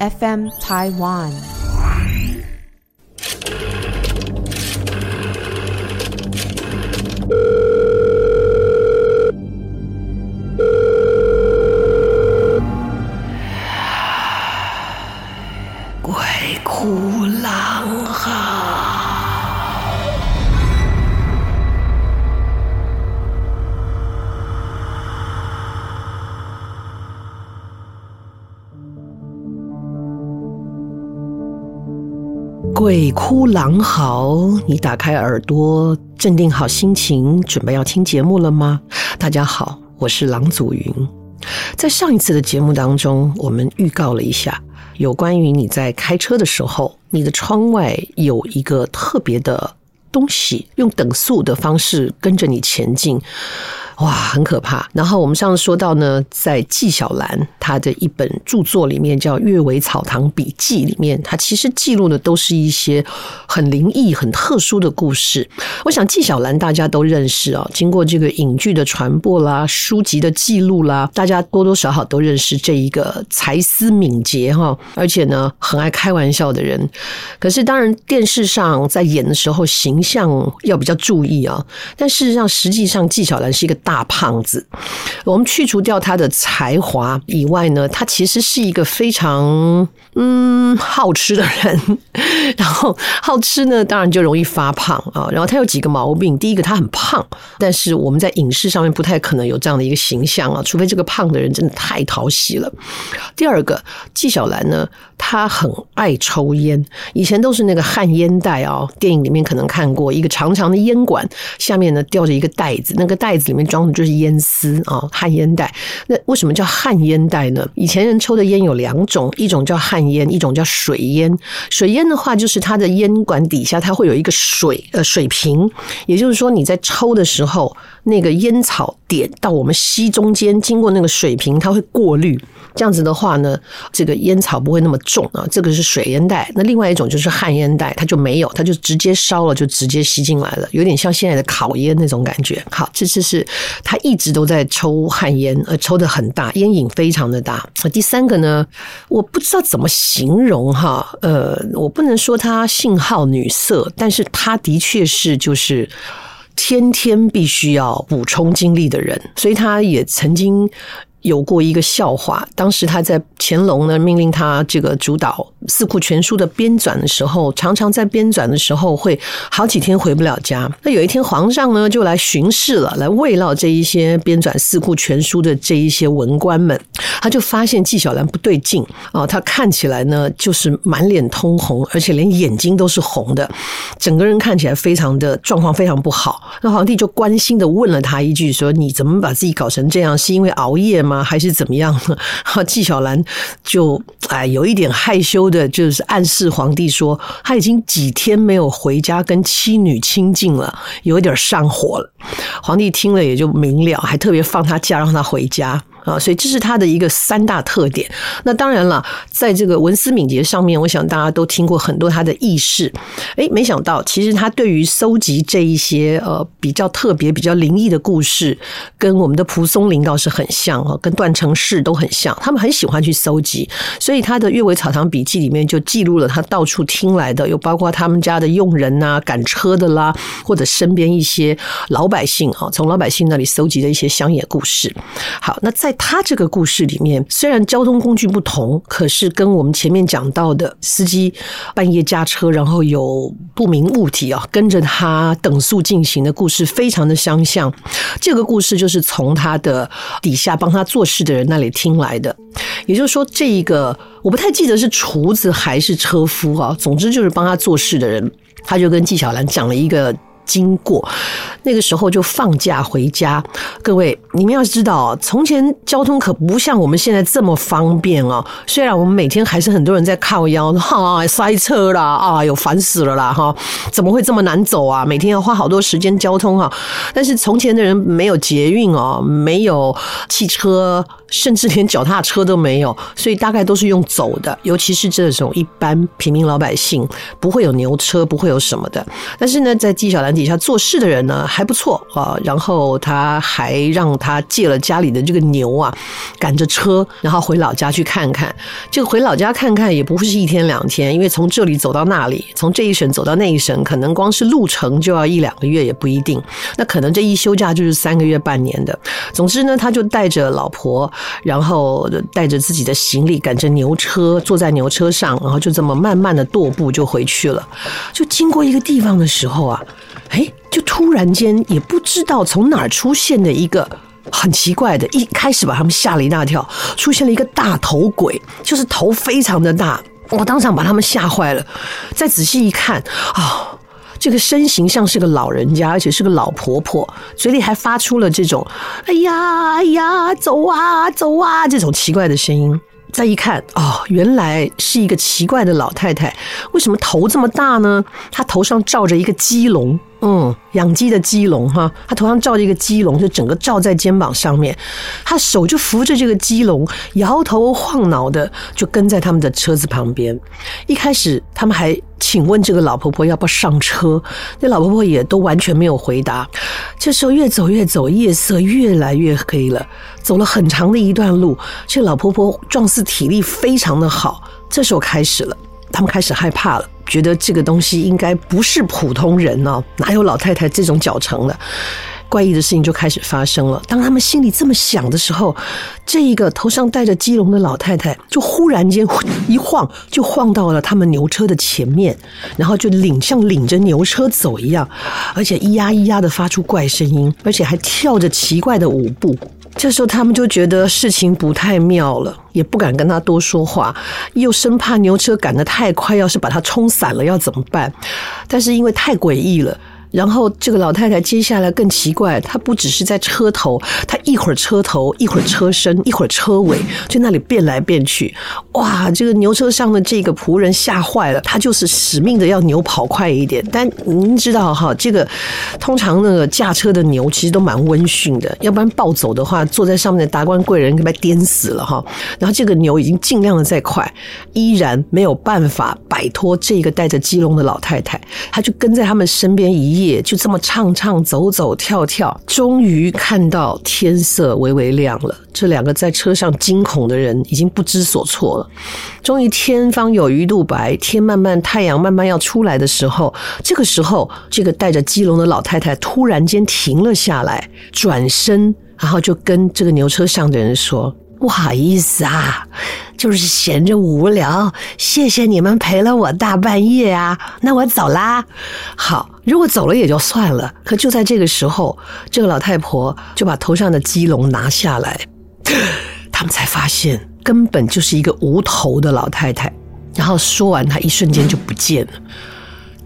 FM Taiwan。鬼哭狼嚎，你打开耳朵，镇定好心情，准备要听节目了吗？大家好，我是郎祖筠。在上一次的节目当中，我们预告了一下有关于你在开车的时候，你的窗外有一个特别的东西，用等速的方式跟着你前进。哇，很可怕。然后我们上次说到呢，在纪晓岚他的一本著作里面叫《阅微草堂笔记》里面，他其实记录的都是一些很灵异、很特殊的故事。我想纪晓岚大家都认识啊，经过这个影剧的传播啦、书籍的记录啦，大家多多少少都认识这一个才思敏捷哈，而且呢很爱开玩笑的人。可是当然电视上在演的时候形象要比较注意啊，但事实上实际上纪晓岚是一个。大胖子，我们去除掉他的才华以外呢，他其实是一个非常嗯好吃的人。然后好吃呢，当然就容易发胖啊。然后他有几个毛病，第一个他很胖，但是我们在影视上面不太可能有这样的一个形象啊，除非这个胖的人真的太讨喜了。第二个，纪晓岚呢，他很爱抽烟，以前都是那个旱烟袋啊，电影里面可能看过一个长长的烟管，下面呢吊着一个袋子，那个袋子里面装。的就是烟丝啊，旱烟袋。那为什么叫旱烟袋呢？以前人抽的烟有两种，一种叫旱烟，一种叫水烟。水烟的话，就是它的烟管底下它会有一个水呃水瓶，也就是说你在抽的时候，那个烟草点到我们吸中间，经过那个水瓶，它会过滤。这样子的话呢，这个烟草不会那么重啊。这个是水烟袋。那另外一种就是旱烟袋，它就没有，它就直接烧了，就直接吸进来了，有点像现在的烤烟那种感觉。好，这次是。他一直都在抽旱烟，呃，抽得很大，烟瘾非常的大。第三个呢，我不知道怎么形容哈，呃，我不能说他信好女色，但是他的确是就是天天必须要补充精力的人，所以他也曾经。有过一个笑话，当时他在乾隆呢命令他这个主导《四库全书》的编纂的时候，常常在编纂的时候会好几天回不了家。那有一天皇上呢就来巡视了，来慰劳这一些编纂《四库全书》的这一些文官们，他就发现纪晓岚不对劲啊，他看起来呢就是满脸通红，而且连眼睛都是红的，整个人看起来非常的状况非常不好。那皇帝就关心的问了他一句说：“你怎么把自己搞成这样？是因为熬夜吗？”还是怎么样呢？纪晓岚就哎有一点害羞的，就是暗示皇帝说他已经几天没有回家跟妻女亲近了，有一点上火了。皇帝听了也就明了，还特别放他假让他回家。啊，所以这是他的一个三大特点。那当然了，在这个文思敏捷上面，我想大家都听过很多他的轶事。诶，没想到其实他对于搜集这一些呃比较特别、比较灵异的故事，跟我们的蒲松龄倒是很像啊，跟段成式都很像。他们很喜欢去搜集，所以他的《阅微草堂笔记》里面就记录了他到处听来的，有包括他们家的佣人呐、赶车的啦，或者身边一些老百姓啊，从老百姓那里搜集的一些乡野故事。好，那在他这个故事里面，虽然交通工具不同，可是跟我们前面讲到的司机半夜驾车，然后有不明物体啊跟着他等速进行的故事非常的相像。这个故事就是从他的底下帮他做事的人那里听来的，也就是说，这一个我不太记得是厨子还是车夫啊，总之就是帮他做事的人，他就跟纪晓岚讲了一个。经过那个时候就放假回家，各位你们要知道，从前交通可不像我们现在这么方便哦。虽然我们每天还是很多人在靠腰，哈塞车啦啊，有烦死了啦哈，怎么会这么难走啊？每天要花好多时间交通哈。但是从前的人没有捷运哦，没有汽车。甚至连脚踏车都没有，所以大概都是用走的。尤其是这种一般平民老百姓，不会有牛车，不会有什么的。但是呢，在纪晓岚底下做事的人呢还不错啊，然后他还让他借了家里的这个牛啊，赶着车，然后回老家去看看。这个回老家看看也不会是一天两天，因为从这里走到那里，从这一省走到那一省，可能光是路程就要一两个月也不一定。那可能这一休假就是三个月半年的。总之呢，他就带着老婆，然后带着自己的行李，赶着牛车，坐在牛车上，然后就这么慢慢的踱步就回去了。就经过一个地方的时候啊，哎，就突然间也不知道从哪儿出现的一个很奇怪的，一开始把他们吓了一大跳，出现了一个大头鬼，就是头非常的大，我当场把他们吓坏了。再仔细一看啊。哦这个身形像是个老人家，而且是个老婆婆，嘴里还发出了这种“哎呀，哎呀，走啊，走啊”这种奇怪的声音。再一看，哦，原来是一个奇怪的老太太。为什么头这么大呢？她头上罩着一个鸡笼。嗯，养鸡的鸡笼哈，他头上罩着一个鸡笼，就整个罩在肩膀上面，他手就扶着这个鸡笼，摇头晃脑的就跟在他们的车子旁边。一开始他们还请问这个老婆婆要不要上车，那老婆婆也都完全没有回答。这时候越走越走，夜色越来越黑了，走了很长的一段路，这老婆婆状似体力非常的好。这时候开始了。他们开始害怕了，觉得这个东西应该不是普通人哦，哪有老太太这种脚程的？怪异的事情就开始发生了。当他们心里这么想的时候，这一个头上戴着鸡笼的老太太就忽然间一晃，就晃到了他们牛车的前面，然后就领像领着牛车走一样，而且咿呀咿呀的发出怪声音，而且还跳着奇怪的舞步。这时候他们就觉得事情不太妙了，也不敢跟他多说话，又生怕牛车赶得太快，要是把他冲散了要怎么办？但是因为太诡异了。然后这个老太太接下来更奇怪，她不只是在车头，她一会儿车头，一会儿车身，一会儿车尾，就那里变来变去。哇，这个牛车上的这个仆人吓坏了，他就是使命的要牛跑快一点。但您知道哈，这个通常那个驾车的牛其实都蛮温驯的，要不然暴走的话，坐在上面的达官贵人被颠死了哈。然后这个牛已经尽量的在快，依然没有办法摆脱这个带着鸡笼的老太太，他就跟在他们身边一夜。也就这么唱唱走走跳跳，终于看到天色微微亮了。这两个在车上惊恐的人已经不知所措了。终于天方有鱼肚白，天慢慢太阳慢慢要出来的时候，这个时候，这个带着鸡笼的老太太突然间停了下来，转身，然后就跟这个牛车上的人说。不好意思啊，就是闲着无聊，谢谢你们陪了我大半夜啊，那我走啦。好，如果走了也就算了，可就在这个时候，这个老太婆就把头上的鸡笼拿下来，他们才发现根本就是一个无头的老太太。然后说完，她一瞬间就不见了。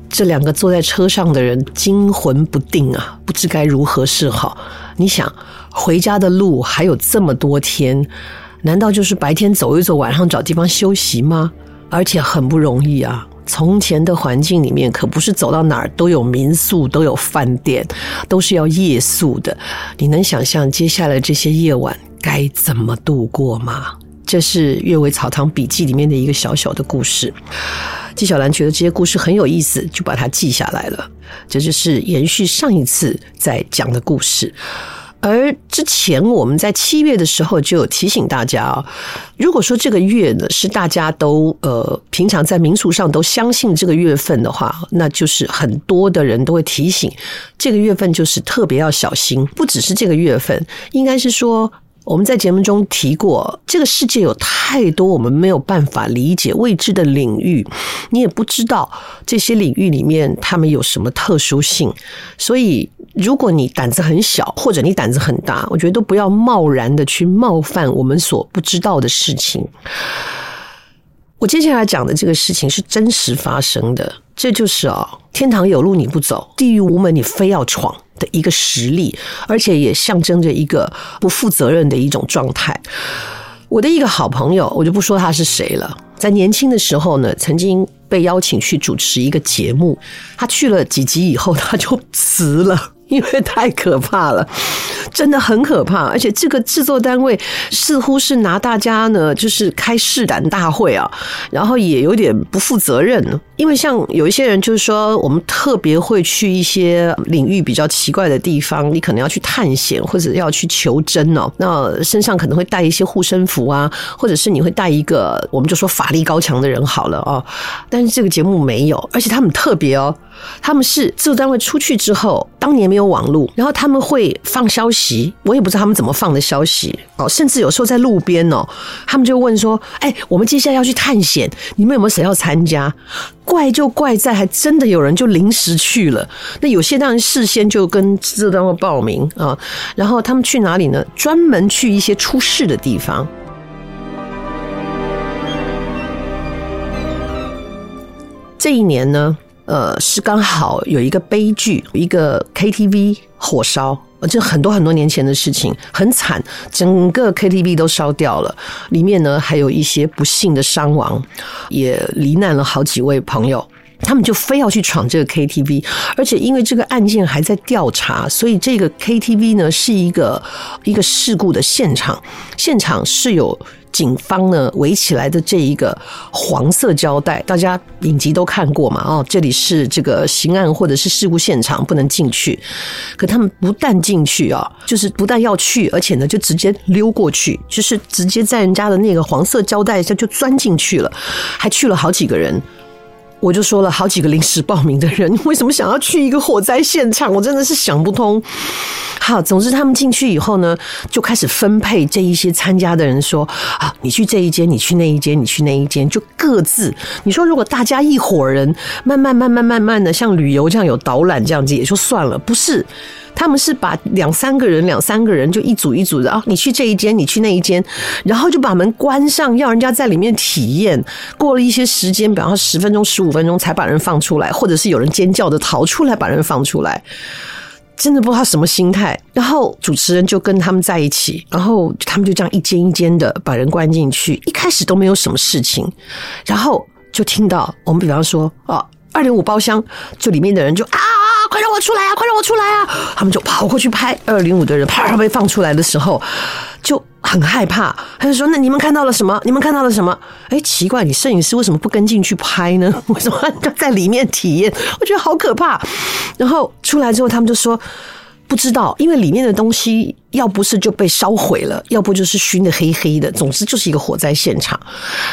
这两个坐在车上的人惊魂不定啊，不知该如何是好。你想。回家的路还有这么多天，难道就是白天走一走，晚上找地方休息吗？而且很不容易啊！从前的环境里面可不是走到哪儿都有民宿、都有饭店，都是要夜宿的。你能想象接下来这些夜晚该怎么度过吗？这是《阅微草堂笔记》里面的一个小小的故事。纪晓岚觉得这些故事很有意思，就把它记下来了。这就是延续上一次在讲的故事。而之前我们在七月的时候就有提醒大家啊，如果说这个月呢是大家都呃平常在民俗上都相信这个月份的话，那就是很多的人都会提醒这个月份就是特别要小心。不只是这个月份，应该是说我们在节目中提过，这个世界有太多我们没有办法理解未知的领域，你也不知道这些领域里面他们有什么特殊性，所以。如果你胆子很小，或者你胆子很大，我觉得都不要贸然的去冒犯我们所不知道的事情。我接下来讲的这个事情是真实发生的，这就是啊，天堂有路你不走，地狱无门你非要闯的一个实例，而且也象征着一个不负责任的一种状态。我的一个好朋友，我就不说他是谁了，在年轻的时候呢，曾经被邀请去主持一个节目，他去了几集以后，他就 辞了。因为太可怕了，真的很可怕。而且这个制作单位似乎是拿大家呢，就是开试胆大会啊，然后也有点不负责任。因为像有一些人就是说，我们特别会去一些领域比较奇怪的地方，你可能要去探险或者要去求真哦。那身上可能会带一些护身符啊，或者是你会带一个，我们就说法力高强的人好了哦。但是这个节目没有，而且他们特别哦。他们是制作单位出去之后，当年没有网络，然后他们会放消息，我也不知道他们怎么放的消息哦，甚至有时候在路边哦，他们就问说：“哎，我们接下来要去探险，你们有没有谁要参加？”怪就怪在还真的有人就临时去了，那有些当然事先就跟制作单位报名啊，然后他们去哪里呢？专门去一些出事的地方。这一年呢？呃，是刚好有一个悲剧，一个 KTV 火烧，这很多很多年前的事情，很惨，整个 KTV 都烧掉了，里面呢还有一些不幸的伤亡，也罹难了好几位朋友，他们就非要去闯这个 KTV，而且因为这个案件还在调查，所以这个 KTV 呢是一个一个事故的现场，现场是有。警方呢围起来的这一个黄色胶带，大家影集都看过嘛？哦，这里是这个刑案或者是事故现场，不能进去。可他们不但进去啊，就是不但要去，而且呢就直接溜过去，就是直接在人家的那个黄色胶带下就钻进去了，还去了好几个人。我就说了好几个临时报名的人，为什么想要去一个火灾现场？我真的是想不通。好，总之他们进去以后呢，就开始分配这一些参加的人，说啊，你去这一间，你去那一间，你去那一间，就各自。你说如果大家一伙人，慢慢慢慢慢慢的，像旅游这样有导览这样子，也就算了，不是。他们是把两三个人、两三个人就一组一组的啊，你去这一间，你去那一间，然后就把门关上，要人家在里面体验。过了一些时间，比方说十分钟、十五分钟才把人放出来，或者是有人尖叫的逃出来把人放出来，真的不知道什么心态。然后主持人就跟他们在一起，然后他们就这样一间一间的把人关进去。一开始都没有什么事情，然后就听到我们比方说啊，二零五包厢，就里面的人就啊。快让我出来啊！快让我出来啊！他们就跑过去拍二零五的人，啪被放出来的时候就很害怕。他就说：“那你们看到了什么？你们看到了什么？”哎，奇怪，你摄影师为什么不跟进去拍呢？为什么要在里面体验？我觉得好可怕。然后出来之后，他们就说。不知道，因为里面的东西要不是就被烧毁了，要不就是熏得黑黑的，总之就是一个火灾现场。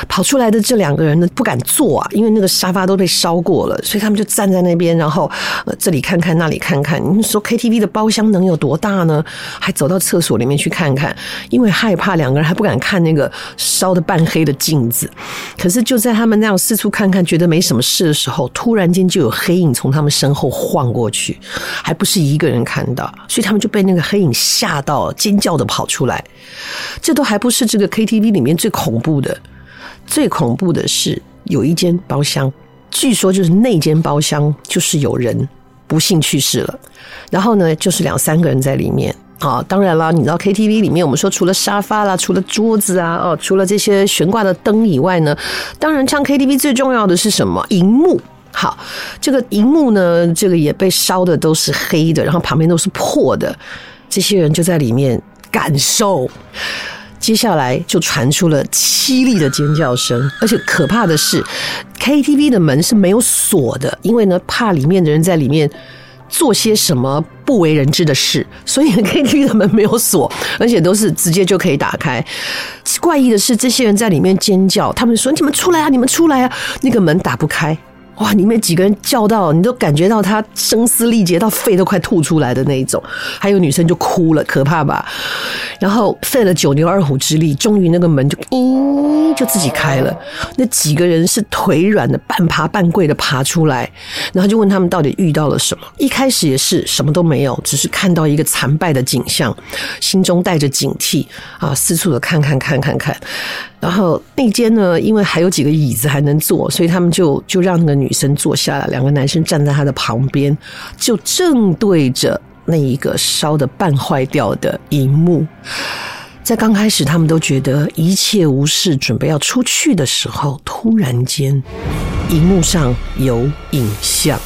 跑出来的这两个人呢，不敢坐啊，因为那个沙发都被烧过了，所以他们就站在那边，然后这里看看那里看看。你说 KTV 的包厢能有多大呢？还走到厕所里面去看看，因为害怕，两个人还不敢看那个烧得半黑的镜子。可是就在他们那样四处看看，觉得没什么事的时候，突然间就有黑影从他们身后晃过去，还不是一个人看到。所以他们就被那个黑影吓到，尖叫的跑出来。这都还不是这个 KTV 里面最恐怖的，最恐怖的是有一间包厢，据说就是那间包厢就是有人不幸去世了。然后呢，就是两三个人在里面啊。当然了，你知道 KTV 里面，我们说除了沙发啦，除了桌子啊，哦，除了这些悬挂的灯以外呢，当然唱 KTV 最重要的是什么？荧幕。好，这个荧幕呢，这个也被烧的都是黑的，然后旁边都是破的。这些人就在里面感受，接下来就传出了凄厉的尖叫声，而且可怕的是，KTV 的门是没有锁的，因为呢，怕里面的人在里面做些什么不为人知的事，所以 KTV 的门没有锁，而且都是直接就可以打开。怪异的是，这些人在里面尖叫，他们说：“你们出来啊，你们出来啊！”那个门打不开。哇！里面几个人叫到，你都感觉到他声嘶力竭到肺都快吐出来的那一种。还有女生就哭了，可怕吧？然后费了九牛二虎之力，终于那个门就咦就自己开了。那几个人是腿软的，半爬半跪的爬出来，然后就问他们到底遇到了什么。一开始也是什么都没有，只是看到一个残败的景象，心中带着警惕啊，四处的看看看看看。然后那间呢，因为还有几个椅子还能坐，所以他们就就让那个女生坐下来，两个男生站在她的旁边，就正对着那一个烧的半坏掉的荧幕。在刚开始，他们都觉得一切无事，准备要出去的时候，突然间，荧幕上有影像。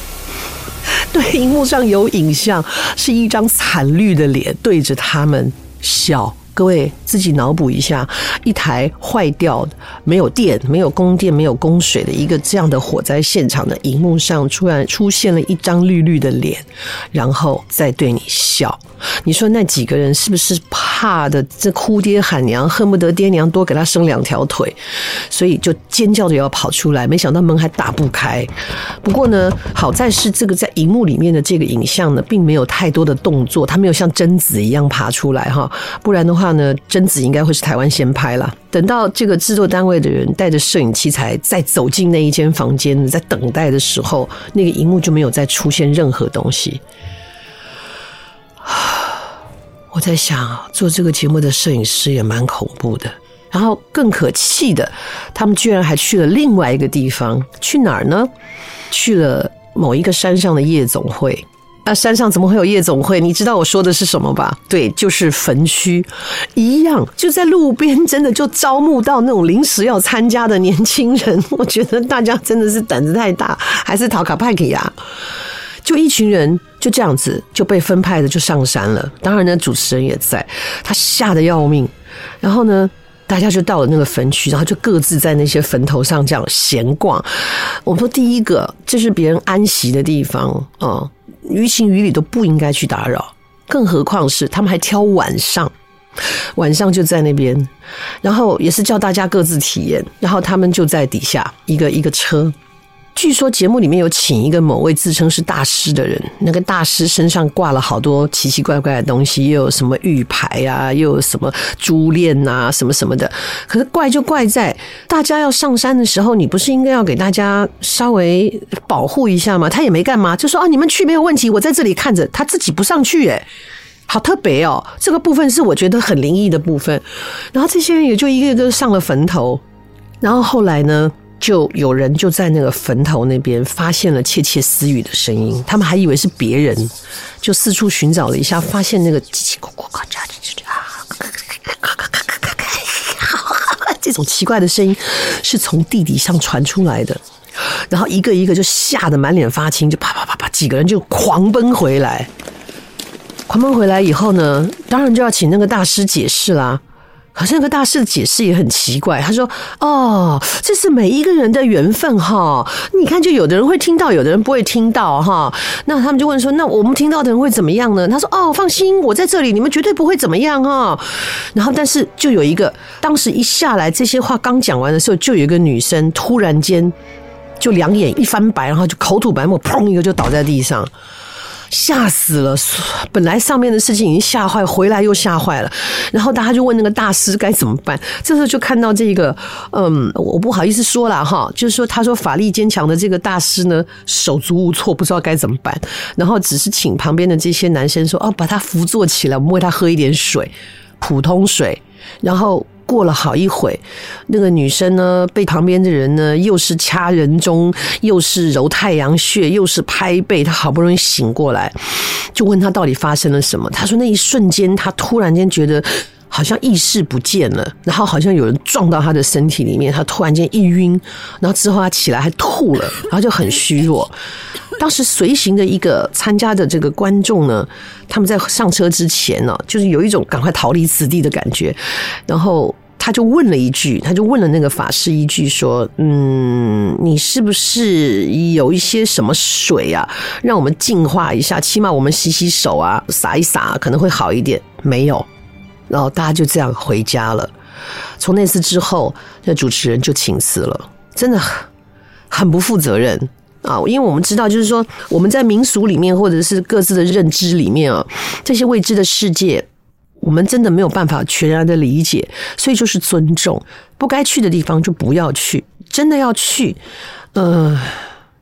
对，荧幕上有影像，是一张惨绿的脸对着他们笑。各位自己脑补一下，一台坏掉的、没有电、没有供电、没有供水的一个这样的火灾现场的荧幕上，突然出现了一张绿绿的脸，然后再对你笑。你说那几个人是不是怕的这哭爹喊娘，恨不得爹娘多给他生两条腿，所以就尖叫着要跑出来，没想到门还打不开。不过呢，好在是这个在荧幕里面的这个影像呢，并没有太多的动作，他没有像贞子一样爬出来哈，不然的话呢，贞子应该会是台湾先拍了。等到这个制作单位的人带着摄影器材再走进那一间房间，在等待的时候，那个荧幕就没有再出现任何东西。我在想，做这个节目的摄影师也蛮恐怖的。然后更可气的，他们居然还去了另外一个地方，去哪儿呢？去了某一个山上的夜总会。那山上怎么会有夜总会？你知道我说的是什么吧？对，就是坟区，一样就在路边，真的就招募到那种临时要参加的年轻人。我觉得大家真的是胆子太大，还是讨卡派克呀？就一群人就这样子就被分派的就上山了，当然呢，主持人也在，他吓得要命。然后呢，大家就到了那个坟区，然后就各自在那些坟头上这样闲逛。我们说第一个，这是别人安息的地方啊，于情于理都不应该去打扰，更何况是他们还挑晚上，晚上就在那边，然后也是叫大家各自体验，然后他们就在底下一个一个车。据说节目里面有请一个某位自称是大师的人，那个大师身上挂了好多奇奇怪怪的东西，又有什么玉牌啊，又有什么珠链啊，什么什么的。可是怪就怪在大家要上山的时候，你不是应该要给大家稍微保护一下吗？他也没干嘛，就说啊，你们去没有问题，我在这里看着，他自己不上去，诶，好特别哦。这个部分是我觉得很灵异的部分。然后这些人也就一个一个上了坟头，然后后来呢？就有人就在那个坟头那边发现了窃窃私语的声音，他们还以为是别人，就四处寻找了一下，发现那个叽叽咕咕咕这种奇怪的声音是从地底上传出来的，然后一个一个就吓得满脸发青，就啪啪啪啪，几个人就狂奔回来，狂奔回来以后呢，当然就要请那个大师解释啦。好像那个大师的解释也很奇怪，他说：“哦，这是每一个人的缘分哈。你看，就有的人会听到，有的人不会听到哈。那他们就问说：那我们听到的人会怎么样呢？他说：哦，放心，我在这里，你们绝对不会怎么样哈。然后，但是就有一个，当时一下来这些话刚讲完的时候，就有一个女生突然间就两眼一翻白，然后就口吐白沫，砰一个就倒在地上。”吓死了！本来上面的事情已经吓坏，回来又吓坏了。然后大家就问那个大师该怎么办。这时候就看到这个，嗯，我不好意思说了哈，就是说他说法力坚强的这个大师呢，手足无措，不知道该怎么办。然后只是请旁边的这些男生说：“哦，把他扶坐起来，我们喂他喝一点水，普通水。”然后。过了好一会，那个女生呢，被旁边的人呢，又是掐人中，又是揉太阳穴，又是拍背，她好不容易醒过来，就问她到底发生了什么。她说那一瞬间，她突然间觉得好像意识不见了，然后好像有人撞到她的身体里面，她突然间一晕，然后之后她起来还吐了，然后就很虚弱。当时随行的一个参加的这个观众呢，他们在上车之前呢，就是有一种赶快逃离此地的感觉，然后他就问了一句，他就问了那个法师一句，说：“嗯，你是不是有一些什么水啊，让我们净化一下，起码我们洗洗手啊，洒一洒可能会好一点。”没有，然后大家就这样回家了。从那次之后，那主持人就请辞了，真的很不负责任。啊，因为我们知道，就是说我们在民俗里面，或者是各自的认知里面啊，这些未知的世界，我们真的没有办法全然的理解，所以就是尊重，不该去的地方就不要去，真的要去，呃，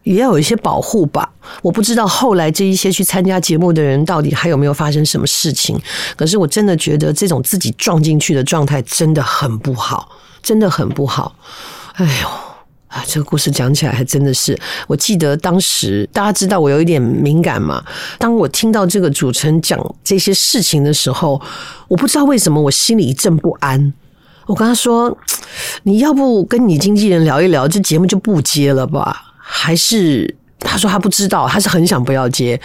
也要有一些保护吧。我不知道后来这一些去参加节目的人到底还有没有发生什么事情，可是我真的觉得这种自己撞进去的状态真的很不好，真的很不好。哎呦。啊，这个故事讲起来还真的是，我记得当时大家知道我有一点敏感嘛。当我听到这个主持人讲这些事情的时候，我不知道为什么我心里一阵不安。我跟他说：“你要不跟你经纪人聊一聊，这节目就不接了吧？还是他说他不知道，他是很想不要接。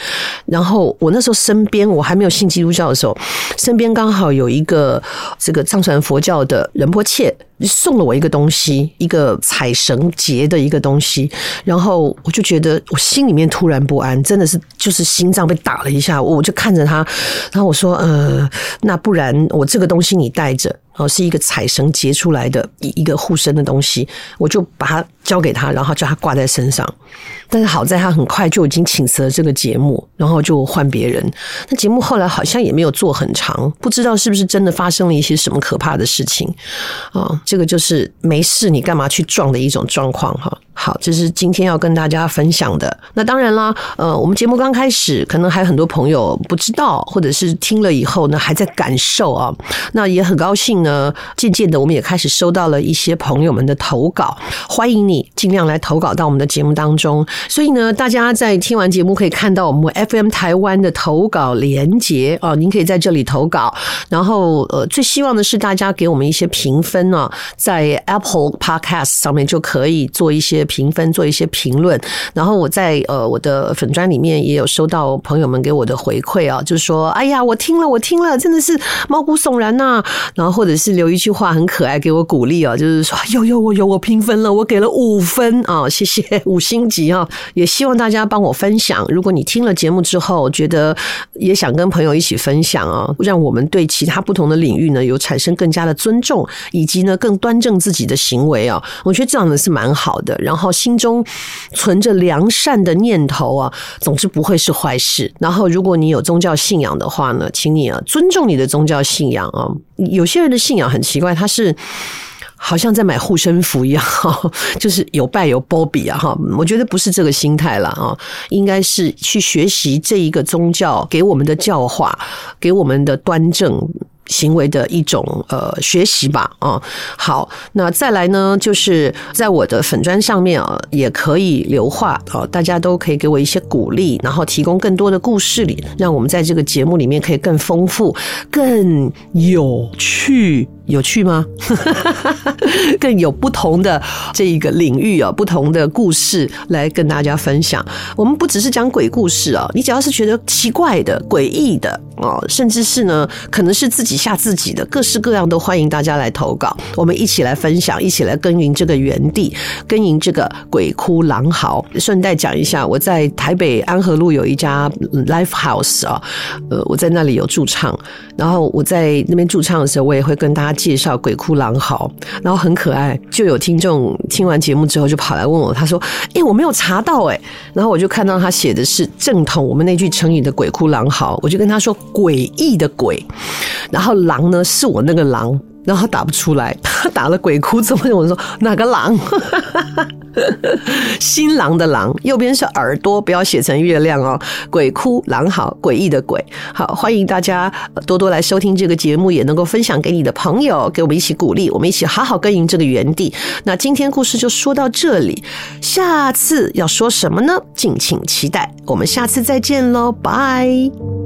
然后我那时候身边我还没有信基督教的时候，身边刚好有一个这个藏传佛教的仁波切送了我一个东西，一个彩绳结的一个东西。然后我就觉得我心里面突然不安，真的是就是心脏被打了一下。我就看着他，然后我说：“呃，那不然我这个东西你带着。”哦，是一个彩绳结出来的一一个护身的东西，我就把它交给他，然后叫他挂在身上。但是好在他很快就已经请辞了这个节目，然后就换别人。那节目后来好像也没有做很长，不知道是不是真的发生了一些什么可怕的事情啊？这个就是没事你干嘛去撞的一种状况哈。好，这是今天要跟大家分享的。那当然啦，呃，我们节目刚开始，可能还有很多朋友不知道，或者是听了以后呢，还在感受啊。那也很高兴呢，渐渐的，我们也开始收到了一些朋友们的投稿。欢迎你尽量来投稿到我们的节目当中。所以呢，大家在听完节目可以看到我们 FM 台湾的投稿连结啊，您可以在这里投稿。然后，呃，最希望的是大家给我们一些评分呢，在 Apple Podcast 上面就可以做一些。评分做一些评论，然后我在呃我的粉专里面也有收到朋友们给我的回馈啊，就是说，哎呀，我听了，我听了，真的是毛骨悚然呐、然后或者只是留一句话很可爱给我鼓励哦，就是说，有有我有我评分了，我给了五分啊，谢谢五星级啊。也希望大家帮我分享，如果你听了节目之后觉得也想跟朋友一起分享啊，让我们对其他不同的领域呢有产生更加的尊重，以及呢更端正自己的行为啊，我觉得这样的是蛮好的。然后心中存着良善的念头啊，总之不会是坏事。然后，如果你有宗教信仰的话呢，请你啊尊重你的宗教信仰啊。有些人的信仰很奇怪，他是好像在买护身符一样，哈，就是有拜有波比啊，哈。我觉得不是这个心态了啊，应该是去学习这一个宗教给我们的教化，给我们的端正。行为的一种呃学习吧啊，好，那再来呢，就是在我的粉砖上面啊，也可以留话啊，大家都可以给我一些鼓励，然后提供更多的故事里，让我们在这个节目里面可以更丰富、更有趣。有趣吗？更有不同的这一个领域啊，不同的故事来跟大家分享。我们不只是讲鬼故事啊，你只要是觉得奇怪的、诡异的哦，甚至是呢，可能是自己吓自己的，各式各样都欢迎大家来投稿。我们一起来分享，一起来耕耘这个园地，耕耘这个鬼哭狼嚎。顺带讲一下，我在台北安和路有一家 Live House 啊，呃，我在那里有驻唱，然后我在那边驻唱的时候，我也会跟大家。介绍鬼哭狼嚎，然后很可爱，就有听众听完节目之后就跑来问我，他说：“诶，我没有查到诶。”然后我就看到他写的是正统我们那句成语的鬼哭狼嚎，我就跟他说：“诡异的鬼，然后狼呢是我那个狼。”然后他打不出来，他打了鬼哭，怎么？我说哪个狼？新郎的郎，右边是耳朵，不要写成月亮哦。鬼哭狼嚎，诡异的鬼。好，欢迎大家多多来收听这个节目，也能够分享给你的朋友，给我们一起鼓励，我们一起好好耕耘这个园地。那今天故事就说到这里，下次要说什么呢？敬请期待。我们下次再见喽，拜。